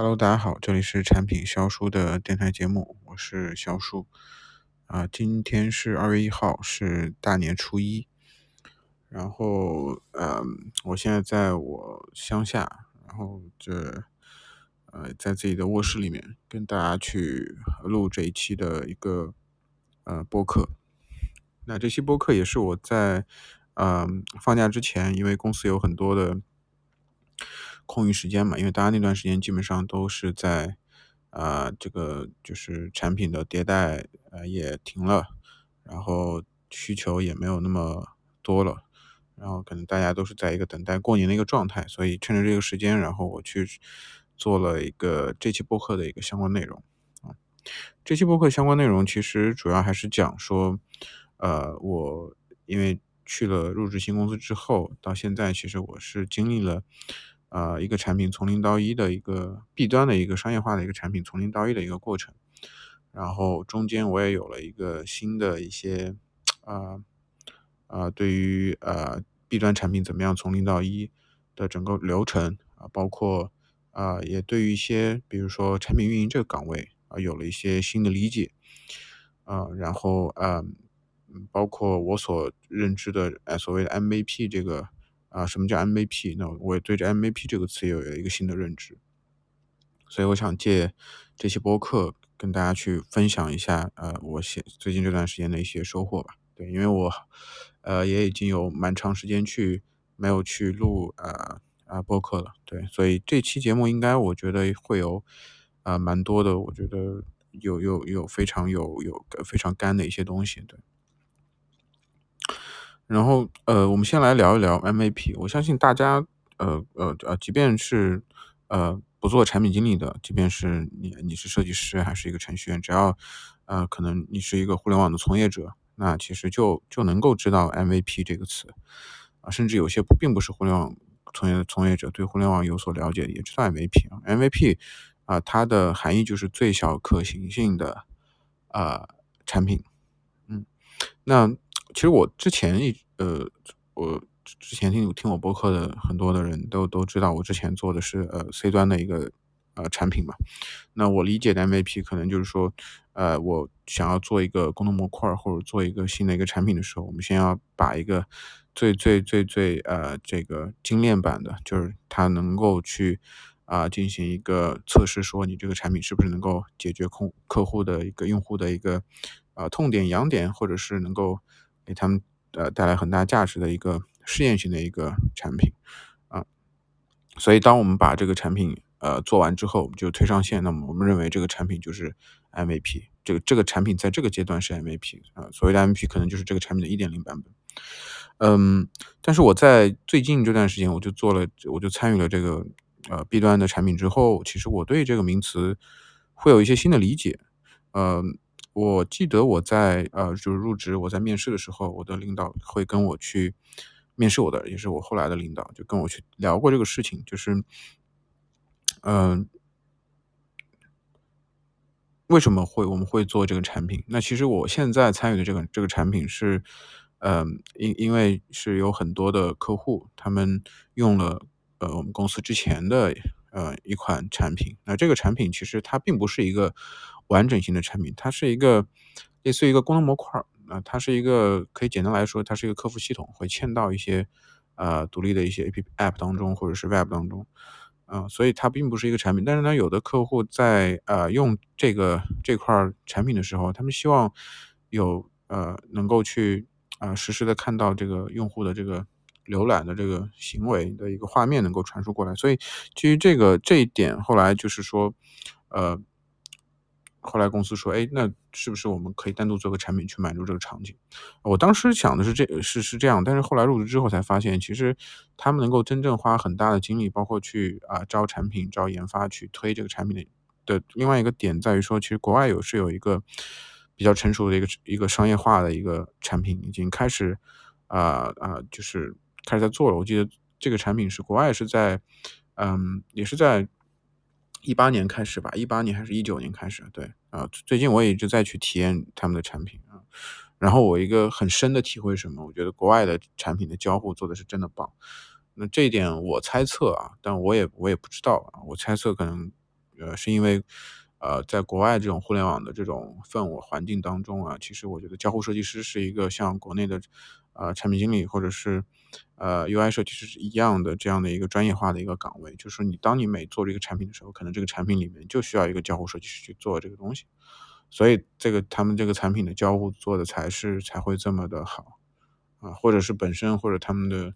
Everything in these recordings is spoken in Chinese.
Hello，大家好，这里是产品销书的电台节目，我是销书。啊，今天是二月一号，是大年初一。然后，嗯，我现在在我乡下，然后这，呃，在自己的卧室里面跟大家去录这一期的一个呃播客。那这期播客也是我在嗯放假之前，因为公司有很多的。空余时间嘛，因为大家那段时间基本上都是在，啊，这个就是产品的迭代，呃，也停了，然后需求也没有那么多了，然后可能大家都是在一个等待过年的一个状态，所以趁着这个时间，然后我去做了一个这期播客的一个相关内容。啊，这期播客相关内容其实主要还是讲说，呃，我因为去了入职新公司之后，到现在其实我是经历了。呃，一个产品从零到一的一个 B 端的一个商业化的一个产品从零到一的一个过程，然后中间我也有了一个新的一些，啊啊，对于呃 B 端产品怎么样从零到一的整个流程啊，包括啊也对于一些比如说产品运营这个岗位啊有了一些新的理解，啊，然后啊，包括我所认知的呃所谓的 MVP 这个。啊，什么叫 MVP？那我也对这 MVP 这个词有有一个新的认知，所以我想借这期播客跟大家去分享一下，呃，我现最近这段时间的一些收获吧。对，因为我呃也已经有蛮长时间去没有去录呃啊播客了，对，所以这期节目应该我觉得会有啊蛮多的，我觉得有有有非常有有非常干的一些东西，对。然后，呃，我们先来聊一聊 MVP。我相信大家，呃呃呃，即便是呃不做产品经理的，即便是你你是设计师还是一个程序员，只要呃可能你是一个互联网的从业者，那其实就就能够知道 MVP 这个词啊。甚至有些不并不是互联网从业从业者，对互联网有所了解，也知道 MVP。MVP 啊，它的含义就是最小可行性的啊产品。嗯，那。其实我之前一呃，我之前听听我播客的很多的人都都知道，我之前做的是呃 C 端的一个呃产品嘛。那我理解的 MVP 可能就是说，呃，我想要做一个功能模块或者做一个新的一个产品的时候，我们先要把一个最最最最呃这个精炼版的，就是它能够去啊进行一个测试，说你这个产品是不是能够解决客客户的一个用户的一个啊痛点痒点，或者是能够。给他们呃带来很大价值的一个试验性的一个产品啊，所以当我们把这个产品呃做完之后，我们就推上线，那么我们认为这个产品就是 MVP，这个这个产品在这个阶段是 MVP 啊，所谓的 MVP 可能就是这个产品的一点零版本。嗯，但是我在最近这段时间，我就做了，我就参与了这个呃 B 端的产品之后，其实我对这个名词会有一些新的理解，嗯。我记得我在呃，就是入职，我在面试的时候，我的领导会跟我去面试我的，也是我后来的领导，就跟我去聊过这个事情，就是，嗯，为什么会我们会做这个产品？那其实我现在参与的这个这个产品是，嗯，因因为是有很多的客户，他们用了呃我们公司之前的呃一款产品，那这个产品其实它并不是一个。完整性的产品，它是一个类似于一个功能模块儿，啊，它是一个可以简单来说，它是一个客服系统，会嵌到一些呃独立的一些 A P P App 当中或者是 Web 当中，啊，所以它并不是一个产品。但是呢，有的客户在呃用这个这块产品的时候，他们希望有呃能够去啊实时的看到这个用户的这个浏览的这个行为的一个画面能够传输过来。所以基于这个这一点，后来就是说呃。后来公司说：“哎，那是不是我们可以单独做个产品去满足这个场景？”我当时想的是这是是这样，但是后来入职之后才发现，其实他们能够真正花很大的精力，包括去啊招产品、招研发去推这个产品的的另外一个点在于说，其实国外有是有一个比较成熟的一个一个商业化的一个产品，已经开始啊啊就是开始在做了。我记得这个产品是国外是在嗯也是在。一八年开始吧，一八年还是一九年开始？对啊，最近我也一直在去体验他们的产品啊。然后我一个很深的体会是什么？我觉得国外的产品的交互做的是真的棒。那这一点我猜测啊，但我也我也不知道啊。我猜测可能呃，是因为，呃，在国外这种互联网的这种氛围环境当中啊，其实我觉得交互设计师是一个像国内的，呃，产品经理或者是，呃，UI 设计师是一样的这样的一个专业化的一个岗位。就是说你当你每做这个产品的时候，可能这个产品里面就需要一个交互设计师去做这个东西，所以这个他们这个产品的交互做的才是才会这么的好，啊，或者是本身或者他们的。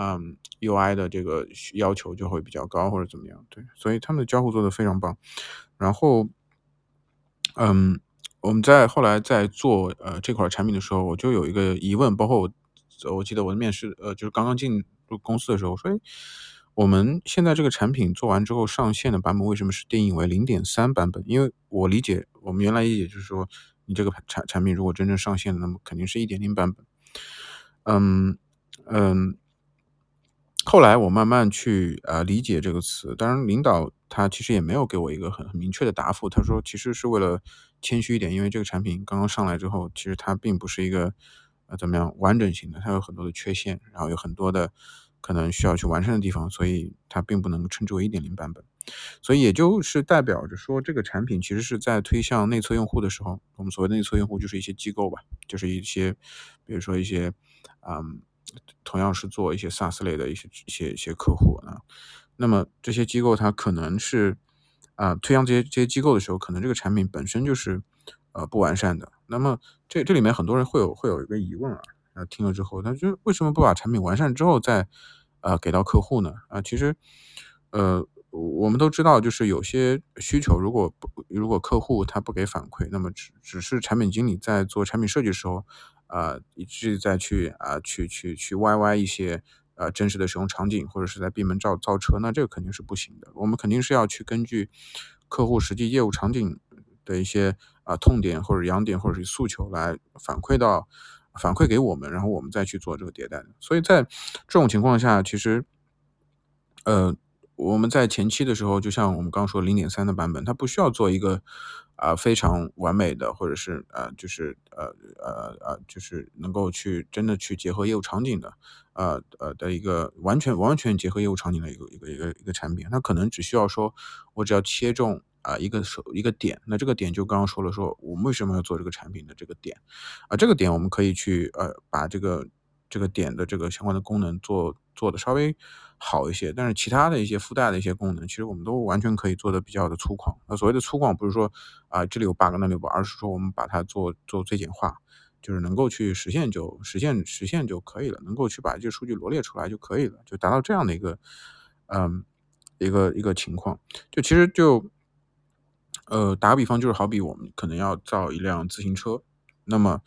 嗯，UI 的这个要求就会比较高，或者怎么样？对，所以他们的交互做得非常棒。然后，嗯，我们在后来在做呃这块产品的时候，我就有一个疑问，包括我我记得我的面试，呃，就是刚刚进入公司的时候，我说，我们现在这个产品做完之后上线的版本为什么是定义为零点三版本？因为我理解，我们原来理解就是说，你这个产产品如果真正上线，那么肯定是一点零版本。嗯嗯。后来我慢慢去呃理解这个词，当然领导他其实也没有给我一个很很明确的答复。他说其实是为了谦虚一点，因为这个产品刚刚上来之后，其实它并不是一个呃怎么样完整型的，它有很多的缺陷，然后有很多的可能需要去完善的地方，所以它并不能称之为一点零版本。所以也就是代表着说，这个产品其实是在推向内测用户的时候，我们所谓内测用户就是一些机构吧，就是一些比如说一些嗯。同样是做一些 SaaS 类的一些一些一些客户啊，那么这些机构它可能是啊推向这些这些机构的时候，可能这个产品本身就是呃不完善的。那么这这里面很多人会有会有一个疑问啊，啊听了之后，他就为什么不把产品完善之后再呃给到客户呢？啊，其实呃我们都知道，就是有些需求如果不如果客户他不给反馈，那么只只是产品经理在做产品设计的时候。啊，一直在去啊，去去去 YY 一些呃真实的使用场景，或者是在闭门造造车，那这个肯定是不行的。我们肯定是要去根据客户实际业务场景的一些啊痛点或者痒点或者是诉求来反馈到反馈给我们，然后我们再去做这个迭代。所以在这种情况下，其实呃我们在前期的时候，就像我们刚说零点三的版本，它不需要做一个。啊，非常完美的，或者是呃，就是呃呃呃，就是能够去真的去结合业务场景的，呃呃的一个完全完全结合业务场景的一个一个一个一个产品，它可能只需要说，我只要切中啊一个手一个点，那这个点就刚刚说了，说我们为什么要做这个产品的这个点，啊这个点我们可以去呃把这个这个点的这个相关的功能做做的稍微。好一些，但是其他的一些附带的一些功能，其实我们都完全可以做的比较的粗犷。那所谓的粗犷，不是说啊这里有 bug 那里有 bug，而是说我们把它做做最简化，就是能够去实现就实现实现就可以了，能够去把这些数据罗列出来就可以了，就达到这样的一个嗯一个一个情况。就其实就呃打个比方，就是好比我们可能要造一辆自行车，那么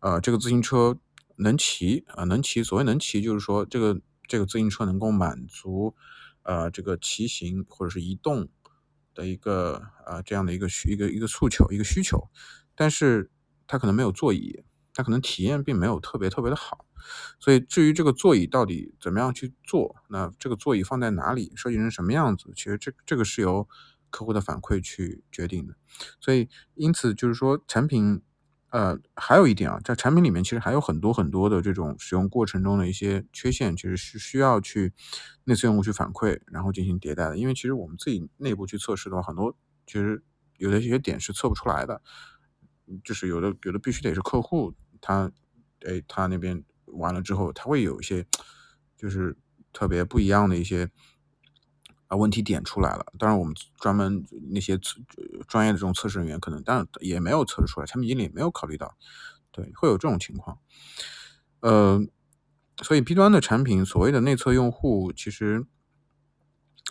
呃这个自行车能骑啊能骑，所谓能骑就是说这个。这个自行车能够满足，呃，这个骑行或者是移动的一个呃这样的一个需一个一个诉求一个需求，但是它可能没有座椅，它可能体验并没有特别特别的好，所以至于这个座椅到底怎么样去做，那这个座椅放在哪里，设计成什么样子，其实这这个是由客户的反馈去决定的，所以因此就是说产品。呃，还有一点啊，在产品里面其实还有很多很多的这种使用过程中的一些缺陷，其实是需要去内测用户去反馈，然后进行迭代的。因为其实我们自己内部去测试的话，很多其实有的一些点是测不出来的，就是有的有的必须得是客户他，哎，他那边完了之后，他会有一些就是特别不一样的一些。啊，问题点出来了。当然，我们专门那些测专业的这种测试人员，可能当然也没有测试出来，产品经理也没有考虑到，对，会有这种情况。呃，所以 B 端的产品，所谓的内测用户，其实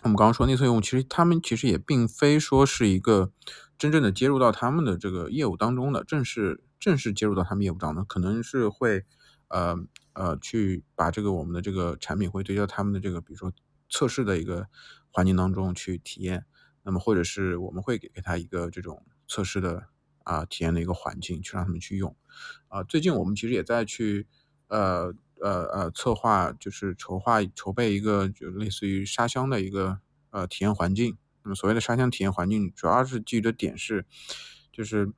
我们刚刚说内测用户，其实他们其实也并非说是一个真正的接入到他们的这个业务当中的，正式正式接入到他们业务当中，可能是会呃呃去把这个我们的这个产品会对焦他们的这个，比如说测试的一个。环境当中去体验，那么或者是我们会给给他一个这种测试的啊体验的一个环境，去让他们去用啊。最近我们其实也在去呃呃呃策划，就是筹划筹备一个就类似于沙箱的一个呃体验环境。那么所谓的沙箱体验环境，主要是基于的点是，就是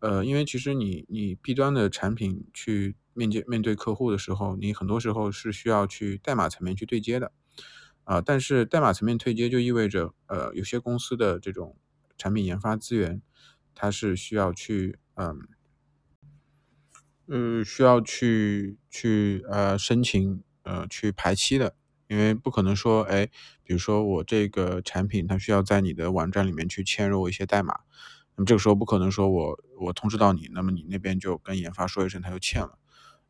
呃因为其实你你 B 端的产品去面接面对客户的时候，你很多时候是需要去代码层面去对接的。啊，但是代码层面对接就意味着，呃，有些公司的这种产品研发资源，它是需要去，嗯，呃，需要去去呃申请呃去排期的，因为不可能说，哎，比如说我这个产品它需要在你的网站里面去嵌入一些代码，那么这个时候不可能说我我通知到你，那么你那边就跟研发说一声，他就嵌了，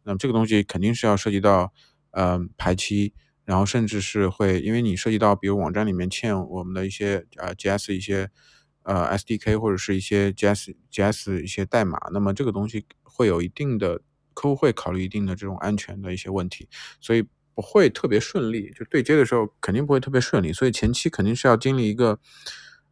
那么这个东西肯定是要涉及到，嗯，排期。然后甚至是会，因为你涉及到，比如网站里面嵌我们的一些呃 GS 一些呃 SDK 或者是一些 GS GS 一些代码，那么这个东西会有一定的客户会考虑一定的这种安全的一些问题，所以不会特别顺利，就对接的时候肯定不会特别顺利，所以前期肯定是要经历一个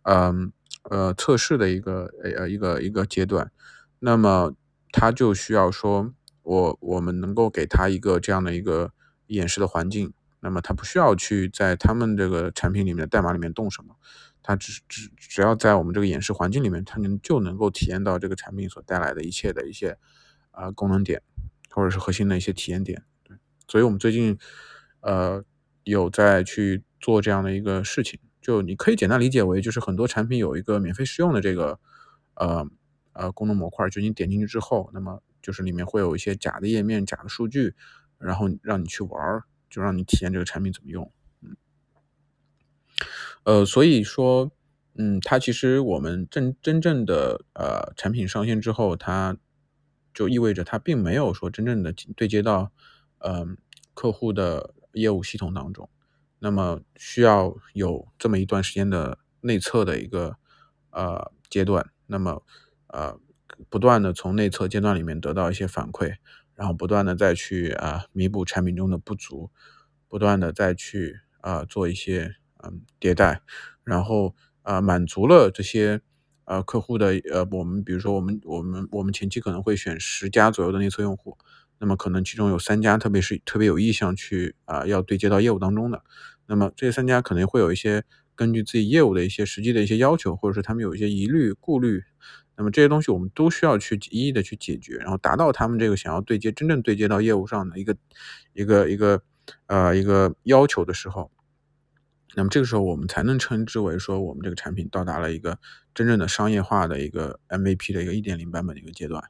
嗯呃测试的一个呃一个一个阶段，那么他就需要说我我们能够给他一个这样的一个演示的环境。那么他不需要去在他们这个产品里面的代码里面动什么，他只只只要在我们这个演示环境里面，他能就能够体验到这个产品所带来的一切的一些啊功能点，或者是核心的一些体验点。对，所以我们最近呃有在去做这样的一个事情，就你可以简单理解为就是很多产品有一个免费试用的这个呃呃功能模块，就你点进去之后，那么就是里面会有一些假的页面、假的数据，然后让你去玩。就让你体验这个产品怎么用，嗯，呃，所以说，嗯，它其实我们真真正的呃产品上线之后，它就意味着它并没有说真正的对接到呃客户的业务系统当中，那么需要有这么一段时间的内测的一个呃阶段，那么呃不断的从内测阶段里面得到一些反馈。然后不断的再去啊弥补产品中的不足，不断的再去啊做一些嗯迭代，然后啊满足了这些呃客户的呃我们比如说我们我们我们前期可能会选十家左右的内测用户，那么可能其中有三家特别是特别有意向去啊要对接到业务当中的，那么这三家可能会有一些根据自己业务的一些实际的一些要求，或者是他们有一些疑虑顾虑。那么这些东西我们都需要去一一的去解决，然后达到他们这个想要对接真正对接到业务上的一个一个一个呃一个要求的时候，那么这个时候我们才能称之为说我们这个产品到达了一个真正的商业化的一个 MVP 的一个一点零版本的一个阶段。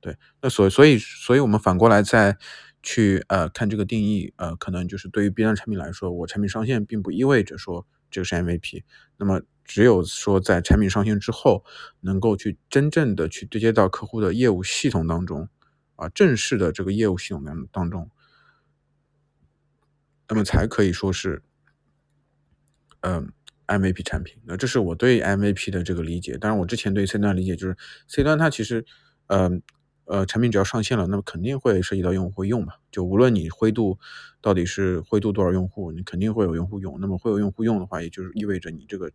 对，那所所以所以我们反过来再去呃看这个定义，呃可能就是对于 B 端产品来说，我产品上线并不意味着说这个是 MVP，那么。只有说在产品上线之后，能够去真正的去对接到客户的业务系统当中，啊，正式的这个业务系统当当中，那么才可以说是，嗯，MVP 产品。那这是我对 MVP 的这个理解。当然，我之前对 C 端理解就是 C 端它其实，嗯。呃产品只要上线了，那么肯定会涉及到用户会用嘛。就无论你灰度到底是灰度多少用户，你肯定会有用户用。那么会有用户用的话，也就是意味着你这个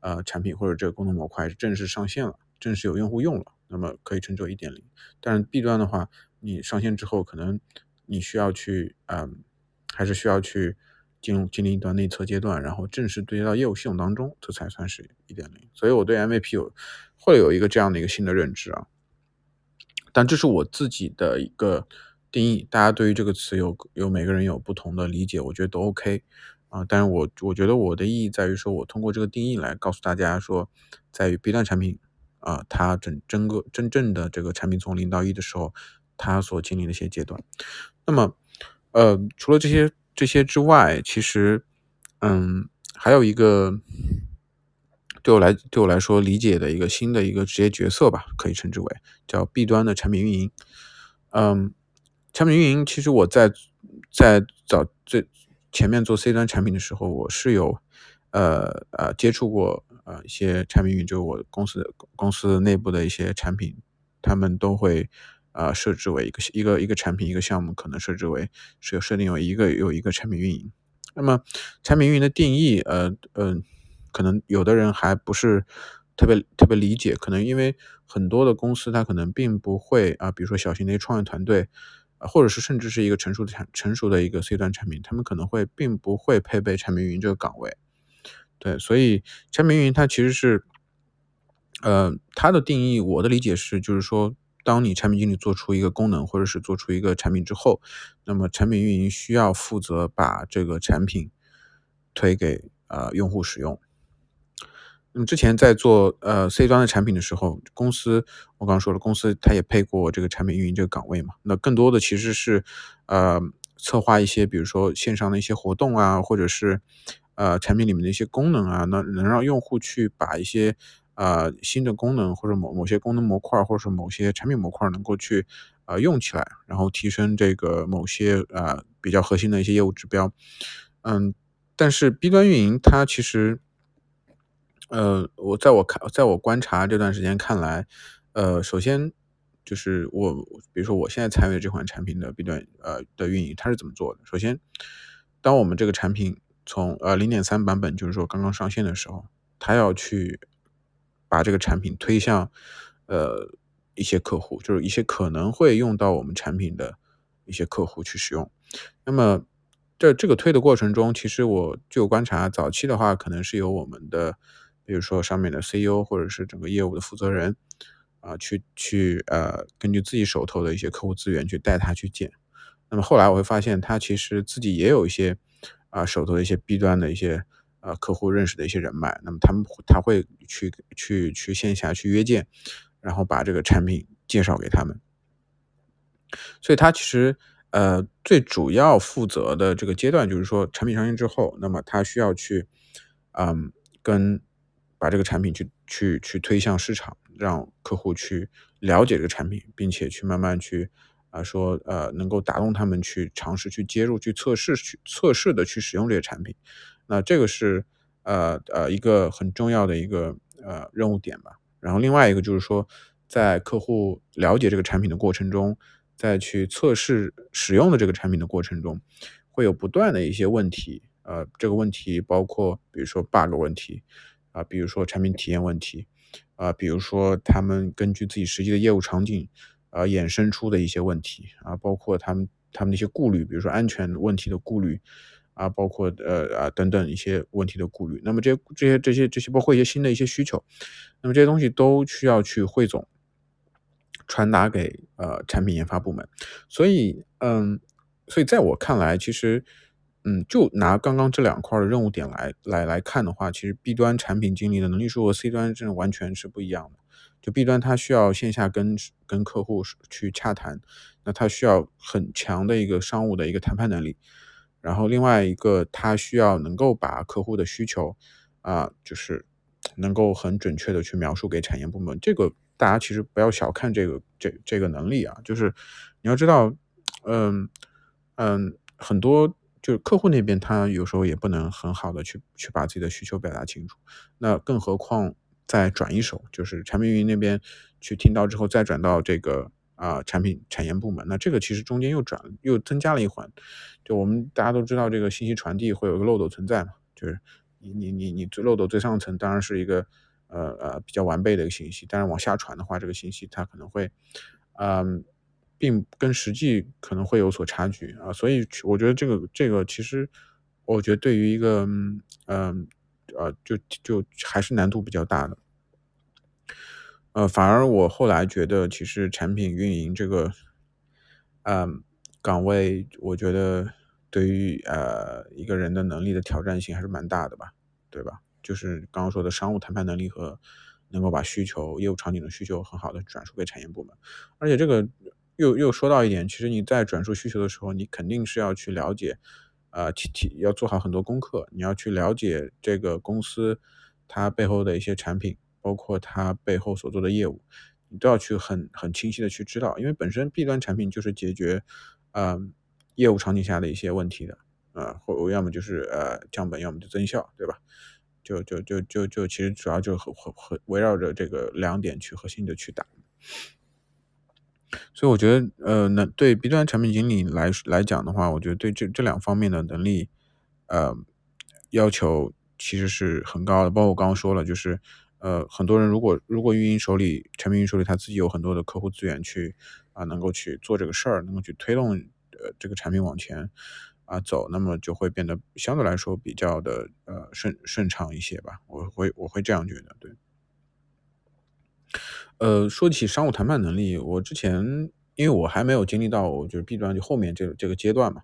呃产品或者这个功能模块正式上线了，正式有用户用了，那么可以称之为一点零。但是 B 端的话，你上线之后，可能你需要去嗯，还是需要去进入经历一段内测阶段，然后正式对接到业务系统当中，这才算是一点零。所以我对 MVP 有会有一个这样的一个新的认知啊。但这是我自己的一个定义，大家对于这个词有有每个人有不同的理解，我觉得都 OK 啊。但是我我觉得我的意义在于说，我通过这个定义来告诉大家说，在于 B 端产品啊，它整整个真正的这个产品从零到一的时候，它所经历的一些阶段。那么，呃，除了这些这些之外，其实，嗯，还有一个。对我来对我来说理解的一个新的一个职业角色吧，可以称之为叫 B 端的产品运营。嗯，产品运营其实我在在早最前面做 C 端产品的时候，我是有呃呃接触过呃一些产品运营，就是我公司公司内部的一些产品，他们都会呃设置为一个一个一个产品一个项目，可能设置为是有设定有一个有一个产品运营。那么产品运营的定义，呃嗯。可能有的人还不是特别特别理解，可能因为很多的公司它可能并不会啊，比如说小型的一个创业团队，啊或者是甚至是一个成熟的产成熟的一个 C 端产品，他们可能会并不会配备产品运营这个岗位。对，所以产品运营它其实是，呃，它的定义，我的理解是，就是说，当你产品经理做出一个功能或者是做出一个产品之后，那么产品运营需要负责把这个产品。推给呃用户使用。那么之前在做呃 C 端的产品的时候，公司我刚刚说了，公司它也配过这个产品运营这个岗位嘛。那更多的其实是呃策划一些，比如说线上的一些活动啊，或者是呃产品里面的一些功能啊，那能让用户去把一些呃新的功能或者某某些功能模块，或者是某些产品模块能够去呃用起来，然后提升这个某些呃比较核心的一些业务指标。嗯，但是 B 端运营它其实。呃，我在我看，在我观察这段时间看来，呃，首先就是我，比如说我现在参与这款产品的 B 端呃的运营，它是怎么做的？首先，当我们这个产品从呃零点三版本，就是说刚刚上线的时候，它要去把这个产品推向呃一些客户，就是一些可能会用到我们产品的一些客户去使用。那么这这个推的过程中，其实我就观察，早期的话可能是由我们的。比如说上面的 CEO 或者是整个业务的负责人啊，去去呃，根据自己手头的一些客户资源去带他去建。那么后来我会发现，他其实自己也有一些啊手头的一些 B 端的一些呃客户认识的一些人脉。那么他们他会去去去线下去约见，然后把这个产品介绍给他们。所以他其实呃最主要负责的这个阶段就是说，产品上线之后，那么他需要去嗯跟把这个产品去去去推向市场，让客户去了解这个产品，并且去慢慢去啊说呃能够打动他们去尝试去接入去测试去测试的去使用这些产品，那这个是呃呃一个很重要的一个呃任务点吧。然后另外一个就是说，在客户了解这个产品的过程中，在去测试使用的这个产品的过程中，会有不断的一些问题，呃这个问题包括比如说 bug 问题。啊，比如说产品体验问题，啊，比如说他们根据自己实际的业务场景，啊，衍生出的一些问题，啊，包括他们他们的一些顾虑，比如说安全问题的顾虑，啊，包括呃啊等等一些问题的顾虑。那么这些这些这些这些包括一些新的一些需求，那么这些东西都需要去汇总，传达给呃产品研发部门。所以，嗯，所以在我看来，其实。嗯，就拿刚刚这两块的任务点来来来看的话，其实 B 端产品经理的能力数和 C 端真的完全是不一样的。就 B 端它需要线下跟跟客户去洽谈，那它需要很强的一个商务的一个谈判能力。然后另外一个，它需要能够把客户的需求啊，就是能够很准确的去描述给产业部门。这个大家其实不要小看这个这这个能力啊，就是你要知道，嗯嗯，很多。就是客户那边，他有时候也不能很好的去去把自己的需求表达清楚，那更何况再转一手，就是产品运营那边去听到之后，再转到这个啊产品产研部门，那这个其实中间又转又增加了一环。就我们大家都知道，这个信息传递会有个漏斗存在嘛，就是你你你你最漏斗最上层当然是一个呃呃比较完备的一个信息，但是往下传的话，这个信息它可能会嗯。并跟实际可能会有所差距啊，所以我觉得这个这个其实，我觉得对于一个嗯呃就就还是难度比较大的，呃，反而我后来觉得其实产品运营这个嗯岗位，我觉得对于呃一个人的能力的挑战性还是蛮大的吧，对吧？就是刚刚说的商务谈判能力和能够把需求业务场景的需求很好的转述给产业部门，而且这个。又又说到一点，其实你在转述需求的时候，你肯定是要去了解，呃，提提要做好很多功课，你要去了解这个公司它背后的一些产品，包括它背后所做的业务，你都要去很很清晰的去知道，因为本身 B 端产品就是解决，呃，业务场景下的一些问题的，呃，或要么就是呃降本，要么就增效，对吧？就就就就就其实主要就和和和围绕着这个两点去核心的去打。所以我觉得，呃，能对 B 端产品经理来来讲的话，我觉得对这这两方面的能力，呃，要求其实是很高的。包括我刚刚说了，就是，呃，很多人如果如果运营手里产品运营手里他自己有很多的客户资源去啊，能够去做这个事儿，能够去推动呃这个产品往前啊走，那么就会变得相对来说比较的呃顺顺畅一些吧。我会我会这样觉得，对。呃，说起商务谈判能力，我之前因为我还没有经历到，就是 B 端就后面这这个阶段嘛。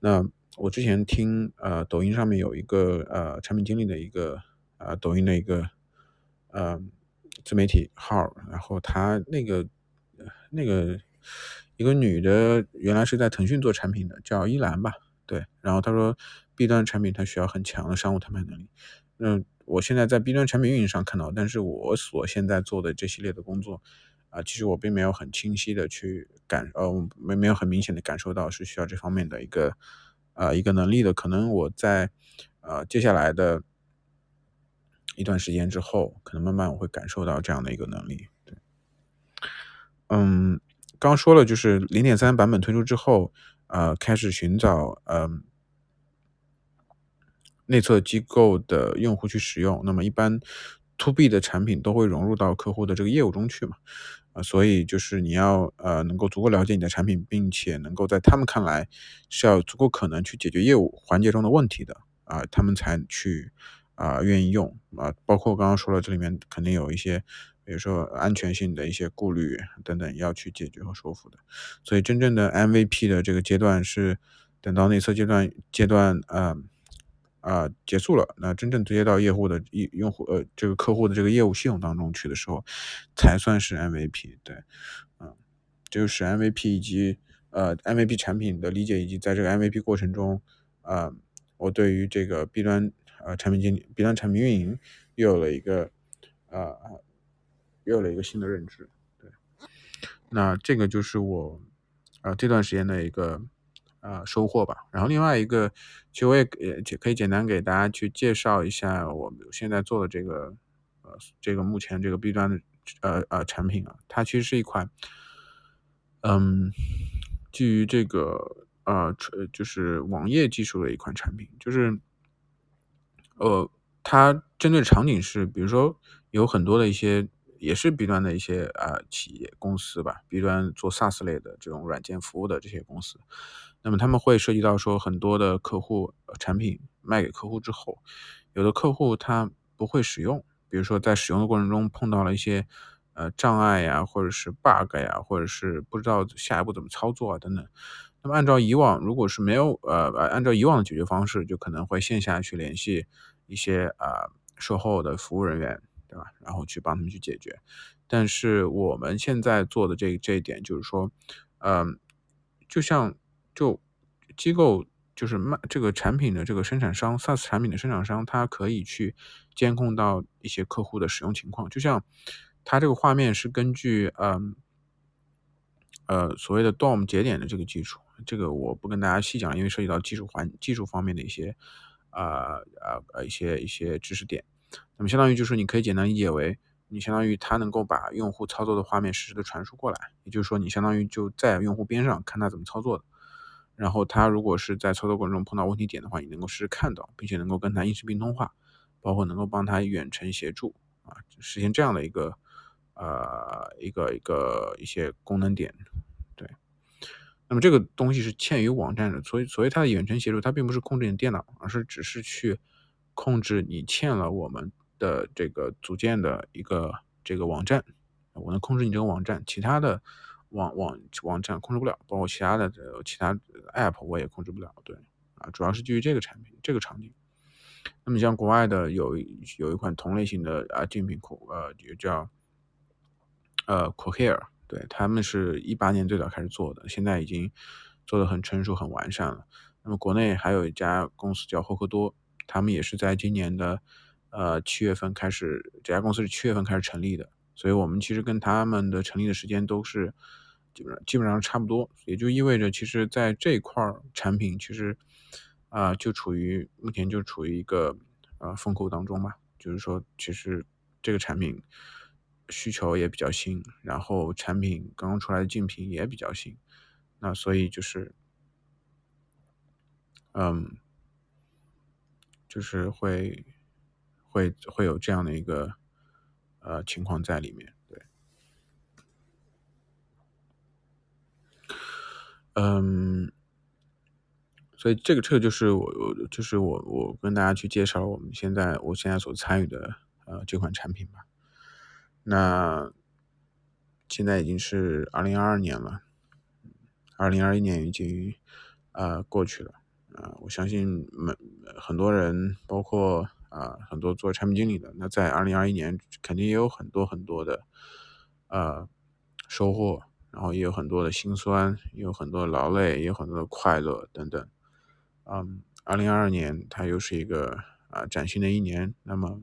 那我之前听呃抖音上面有一个呃产品经理的一个呃抖音的一个呃自媒体号，然后他那个那个一个女的原来是在腾讯做产品的，叫依兰吧，对，然后他说 B 端产品它需要很强的商务谈判能力，那我现在在 B 端产品运营上看到，但是我所现在做的这系列的工作。啊，其实我并没有很清晰的去感，呃，没没有很明显的感受到是需要这方面的一个，呃，一个能力的。可能我在，呃，接下来的一段时间之后，可能慢慢我会感受到这样的一个能力。对，嗯，刚说了，就是零点三版本推出之后，呃，开始寻找，嗯，内测机构的用户去使用。那么一般。to B 的产品都会融入到客户的这个业务中去嘛，啊，所以就是你要呃能够足够了解你的产品，并且能够在他们看来是要足够可能去解决业务环节中的问题的啊，他们才去啊愿意用啊，包括刚刚说了，这里面肯定有一些，比如说安全性的一些顾虑等等要去解决和说服的，所以真正的 MVP 的这个阶段是等到内测阶段阶段啊。结束了。那真正对接到业务的用用户呃，这个客户的这个业务系统当中去的时候，才算是 MVP。对，嗯，就是 MVP 以及呃 MVP 产品的理解，以及在这个 MVP 过程中，啊，我对于这个 B 端呃产品经理、B 端产品运营又有了一个啊，又有了一个新的认知。对，那这个就是我啊这段时间的一个。呃，收获吧。然后另外一个，其实我也也可以简单给大家去介绍一下我们现在做的这个，呃，这个目前这个 B 端的呃呃产品啊，它其实是一款，嗯，基于这个呃就是网页技术的一款产品，就是呃，它针对场景是，比如说有很多的一些也是 B 端的一些啊企业公司吧，B 端做 SaaS 类的这种软件服务的这些公司。那么他们会涉及到说很多的客户产品卖给客户之后，有的客户他不会使用，比如说在使用的过程中碰到了一些呃障碍呀，或者是 bug 呀，或者是不知道下一步怎么操作啊等等。那么按照以往如果是没有呃按照以往的解决方式，就可能会线下去联系一些啊售后的服务人员，对吧？然后去帮他们去解决。但是我们现在做的这这一点就是说，嗯，就像。就机构就是卖这个产品的这个生产商，SaaS 产品的生产商，它可以去监控到一些客户的使用情况。就像它这个画面是根据嗯呃所谓的 DOM 节点的这个技术，这个我不跟大家细讲，因为涉及到技术环技术方面的一些啊啊呃一些一些知识点。那么相当于就是你可以简单理解为，你相当于它能够把用户操作的画面实时的传输过来，也就是说你相当于就在用户边上看他怎么操作的。然后他如果是在操作过程中碰到问题点的话，你能够实时看到，并且能够跟他音视频通话，包括能够帮他远程协助啊，实现这样的一个呃一个一个一些功能点。对，那么这个东西是嵌于网站的，所以所谓它的远程协助，它并不是控制你电脑，而是只是去控制你嵌了我们的这个组件的一个这个网站，我能控制你这个网站，其他的。网网网站控制不了，包括其他的其他 app 我也控制不了。对，啊，主要是基于这个产品这个场景。那么像国外的有有一款同类型的啊竞品库，呃，也叫呃 Cohere，对他们是一八年最早开始做的，现在已经做的很成熟很完善了。那么国内还有一家公司叫霍克多，他们也是在今年的呃七月份开始，这家公司是七月份开始成立的。所以我们其实跟他们的成立的时间都是基本上基本上差不多，也就意味着，其实在这块产品其实啊就处于目前就处于一个呃风口当中吧。就是说，其实这个产品需求也比较新，然后产品刚刚出来的竞品也比较新，那所以就是嗯，就是会会会有这样的一个。呃，情况在里面，对，嗯，所以这个这个就是我我就是我我跟大家去介绍我们现在我现在所参与的呃这款产品吧。那现在已经是二零二二年了，二零二一年已经呃过去了，啊，我相信每很多人，包括啊很多做产品经理的，那在二零二一年肯定也有很多很多的呃收获，然后也有很多的辛酸，也有很多劳累，也有很多的快乐等等。嗯，二零二二年它又是一个啊崭新的一年，那么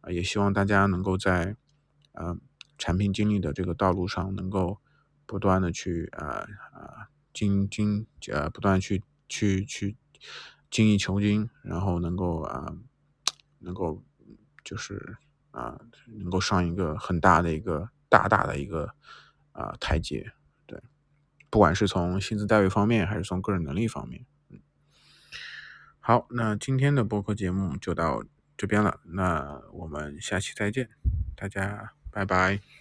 啊也希望大家能够在啊产品经理的这个道路上能够不断的去啊啊精精呃不断去去去精益求精，然后能够啊能够就是啊能够上一个很大的一个大大的一个啊台阶，对，不管是从薪资待遇方面，还是从个人能力方面。好，那今天的播客节目就到这边了，那我们下期再见，大家拜拜。